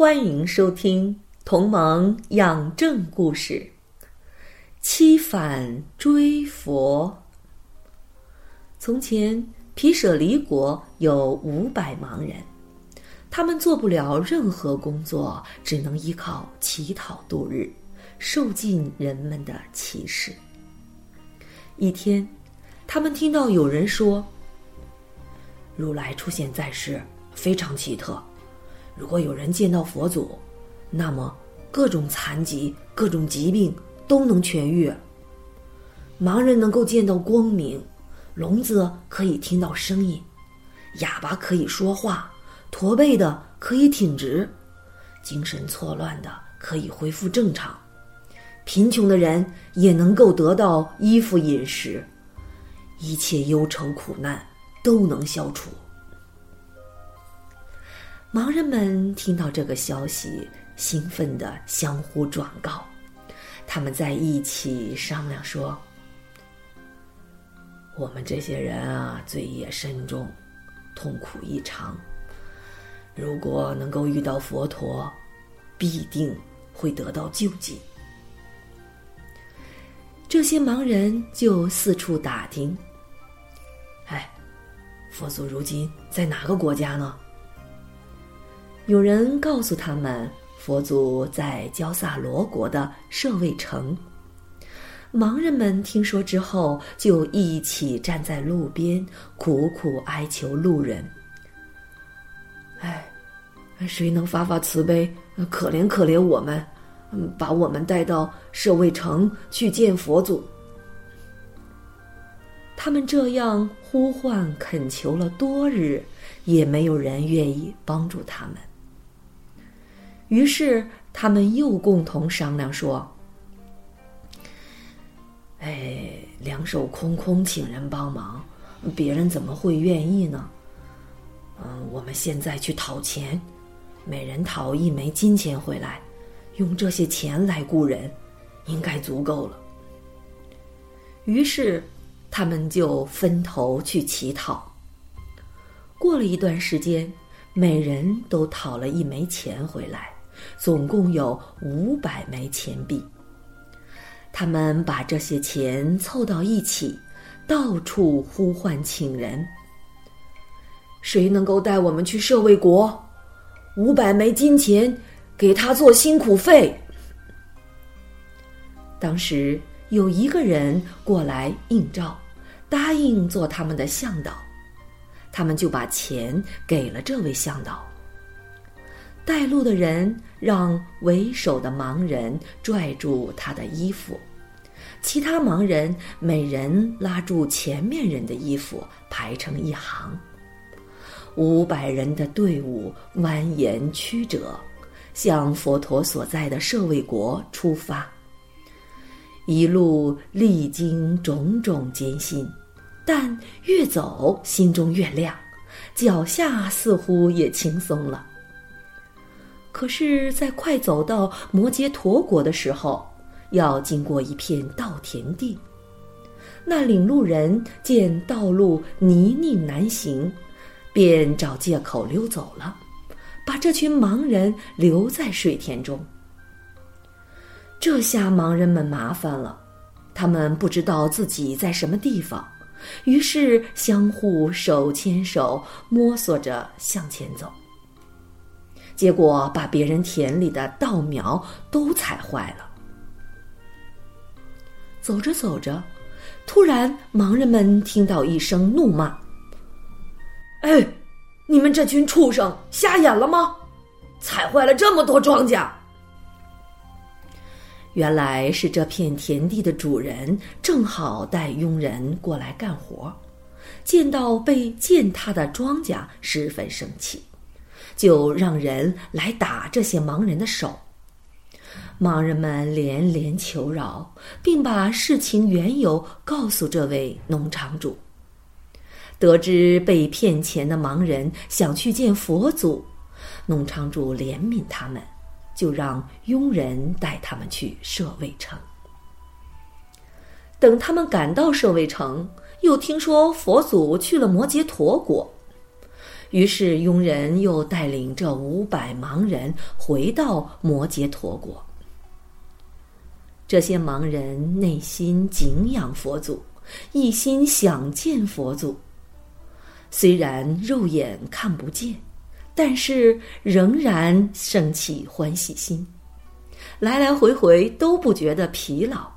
欢迎收听《同盟养正故事》。七反追佛。从前，毗舍离国有五百盲人，他们做不了任何工作，只能依靠乞讨度日，受尽人们的歧视。一天，他们听到有人说：“如来出现在世，非常奇特。”如果有人见到佛祖，那么各种残疾、各种疾病都能痊愈。盲人能够见到光明，聋子可以听到声音，哑巴可以说话，驼背的可以挺直，精神错乱的可以恢复正常，贫穷的人也能够得到衣服饮食，一切忧愁苦难都能消除。盲人们听到这个消息，兴奋地相互转告。他们在一起商量说：“我们这些人啊，罪业深重，痛苦异常。如果能够遇到佛陀，必定会得到救济。”这些盲人就四处打听：“哎，佛祖如今在哪个国家呢？”有人告诉他们，佛祖在焦萨罗国的舍卫城。盲人们听说之后，就一起站在路边，苦苦哀求路人：“哎，谁能发发慈悲，可怜可怜我们，把我们带到舍卫城去见佛祖？”他们这样呼唤恳求了多日，也没有人愿意帮助他们。于是他们又共同商量说：“哎，两手空空请人帮忙，别人怎么会愿意呢？嗯，我们现在去讨钱，每人讨一枚金钱回来，用这些钱来雇人，应该足够了。”于是他们就分头去乞讨。过了一段时间，每人都讨了一枚钱回来。总共有五百枚钱币。他们把这些钱凑到一起，到处呼唤请人。谁能够带我们去舍卫国？五百枚金钱，给他做辛苦费。当时有一个人过来应召，答应做他们的向导，他们就把钱给了这位向导。带路的人让为首的盲人拽住他的衣服，其他盲人每人拉住前面人的衣服，排成一行。五百人的队伍蜿蜒曲折，向佛陀所在的舍卫国出发。一路历经种种艰辛，但越走心中越亮，脚下似乎也轻松了。可是，在快走到摩羯陀国的时候，要经过一片稻田地。那领路人见道路泥泞难行，便找借口溜走了，把这群盲人留在水田中。这下盲人们麻烦了，他们不知道自己在什么地方，于是相互手牵手，摸索着向前走。结果把别人田里的稻苗都踩坏了。走着走着，突然盲人们听到一声怒骂：“哎，你们这群畜生，瞎眼了吗？踩坏了这么多庄稼！”原来是这片田地的主人正好带佣人过来干活，见到被践踏的庄稼，十分生气。就让人来打这些盲人的手。盲人们连连求饶，并把事情缘由告诉这位农场主。得知被骗钱的盲人想去见佛祖，农场主怜悯他们，就让佣人带他们去舍卫城。等他们赶到舍卫城，又听说佛祖去了摩羯陀国，于是佣人又带领这五百盲人回到摩羯陀国。这些盲人内心敬仰佛祖，一心想见佛祖。虽然肉眼看不见，但是仍然升起欢喜心，来来回回都不觉得疲劳。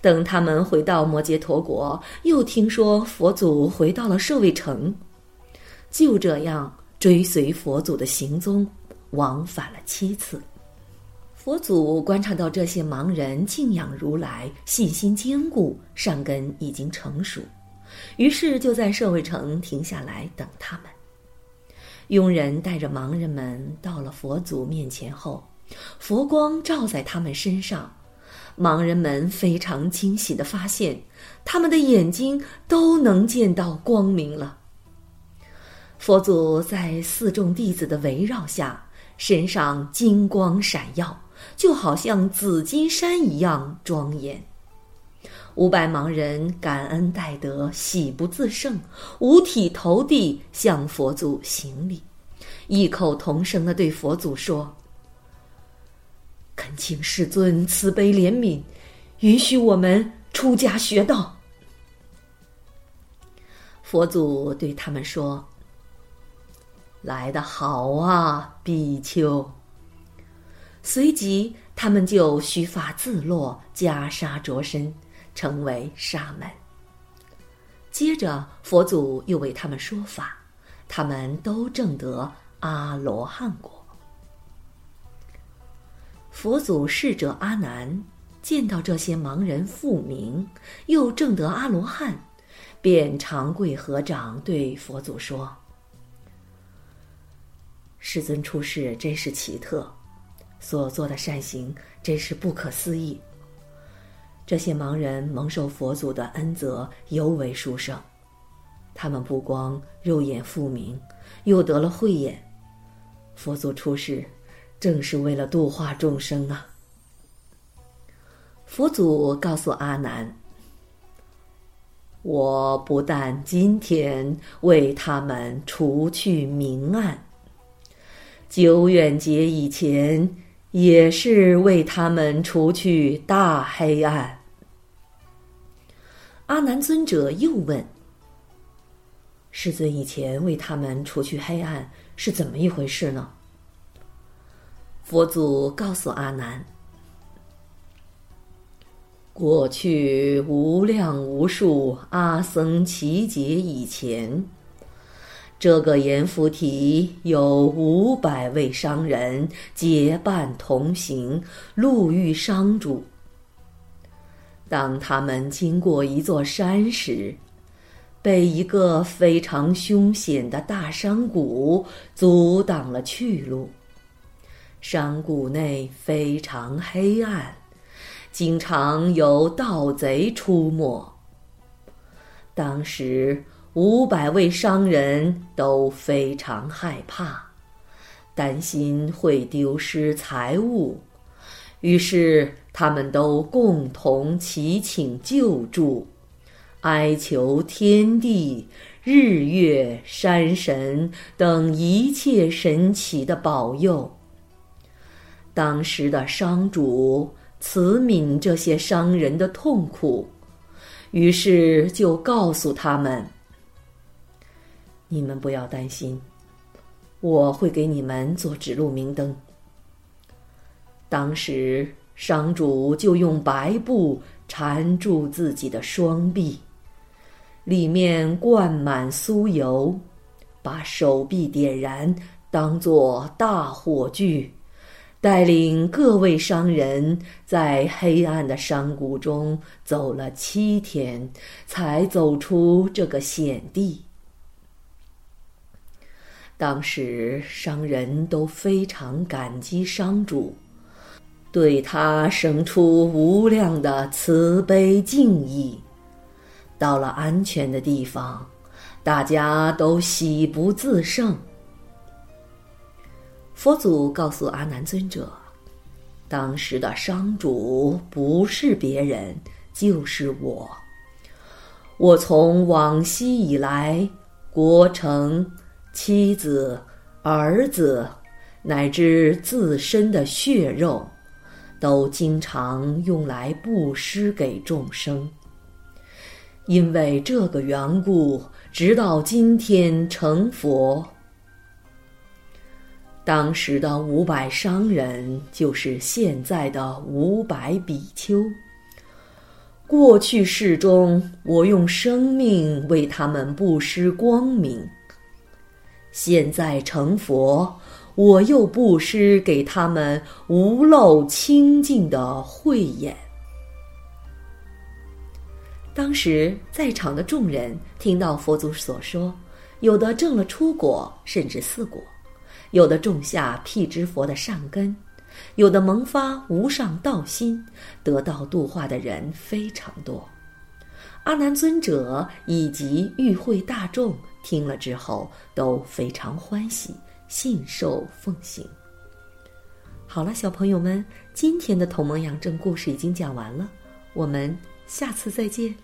等他们回到摩羯陀国，又听说佛祖回到了舍卫城，就这样追随佛祖的行踪，往返了七次。佛祖观察到这些盲人敬仰如来，信心坚固，善根已经成熟，于是就在社会城停下来等他们。佣人带着盲人们到了佛祖面前后，佛光照在他们身上，盲人们非常惊喜的发现，他们的眼睛都能见到光明了。佛祖在四众弟子的围绕下，身上金光闪耀。就好像紫金山一样庄严。五百盲人感恩戴德，喜不自胜，五体投地向佛祖行礼，异口同声的对佛祖说：“恳请世尊慈悲怜悯，允许我们出家学道。”佛祖对他们说：“来得好啊，比丘。”随即，他们就须发自落，袈裟着身，成为沙门。接着，佛祖又为他们说法，他们都证得阿罗汉果。佛祖侍者阿难见到这些盲人复明，又证得阿罗汉，便长跪合掌，对佛祖说：“世尊出世真是奇特。”所做的善行真是不可思议。这些盲人蒙受佛祖的恩泽，尤为殊胜。他们不光肉眼复明，又得了慧眼。佛祖出世，正是为了度化众生啊！佛祖告诉阿难：“我不但今天为他们除去明暗，久远劫以前。”也是为他们除去大黑暗。阿难尊者又问：“世尊以前为他们除去黑暗是怎么一回事呢？”佛祖告诉阿难：“过去无量无数阿僧祇劫以前。”这个阎浮提有五百位商人结伴同行，路遇商主。当他们经过一座山时，被一个非常凶险的大山谷阻挡了去路。山谷内非常黑暗，经常有盗贼出没。当时。五百位商人都非常害怕，担心会丢失财物，于是他们都共同祈请救助，哀求天地、日月、山神等一切神奇的保佑。当时的商主慈悯这些商人的痛苦，于是就告诉他们。你们不要担心，我会给你们做指路明灯。当时商主就用白布缠住自己的双臂，里面灌满酥油，把手臂点燃，当作大火炬，带领各位商人在黑暗的山谷中走了七天，才走出这个险地。当时商人都非常感激商主，对他生出无量的慈悲敬意。到了安全的地方，大家都喜不自胜。佛祖告诉阿难尊者，当时的商主不是别人，就是我。我从往昔以来，国城。妻子、儿子，乃至自身的血肉，都经常用来布施给众生。因为这个缘故，直到今天成佛。当时的五百商人，就是现在的五百比丘。过去世中，我用生命为他们布施光明。现在成佛，我又布施给他们无漏清净的慧眼。当时在场的众人听到佛祖所说，有的证了出果，甚至四果；有的种下辟支佛的善根，有的萌发无上道心，得到度化的人非常多。阿难尊者以及与会大众。听了之后都非常欢喜，信受奉行。好了，小朋友们，今天的《同盟养正》故事已经讲完了，我们下次再见。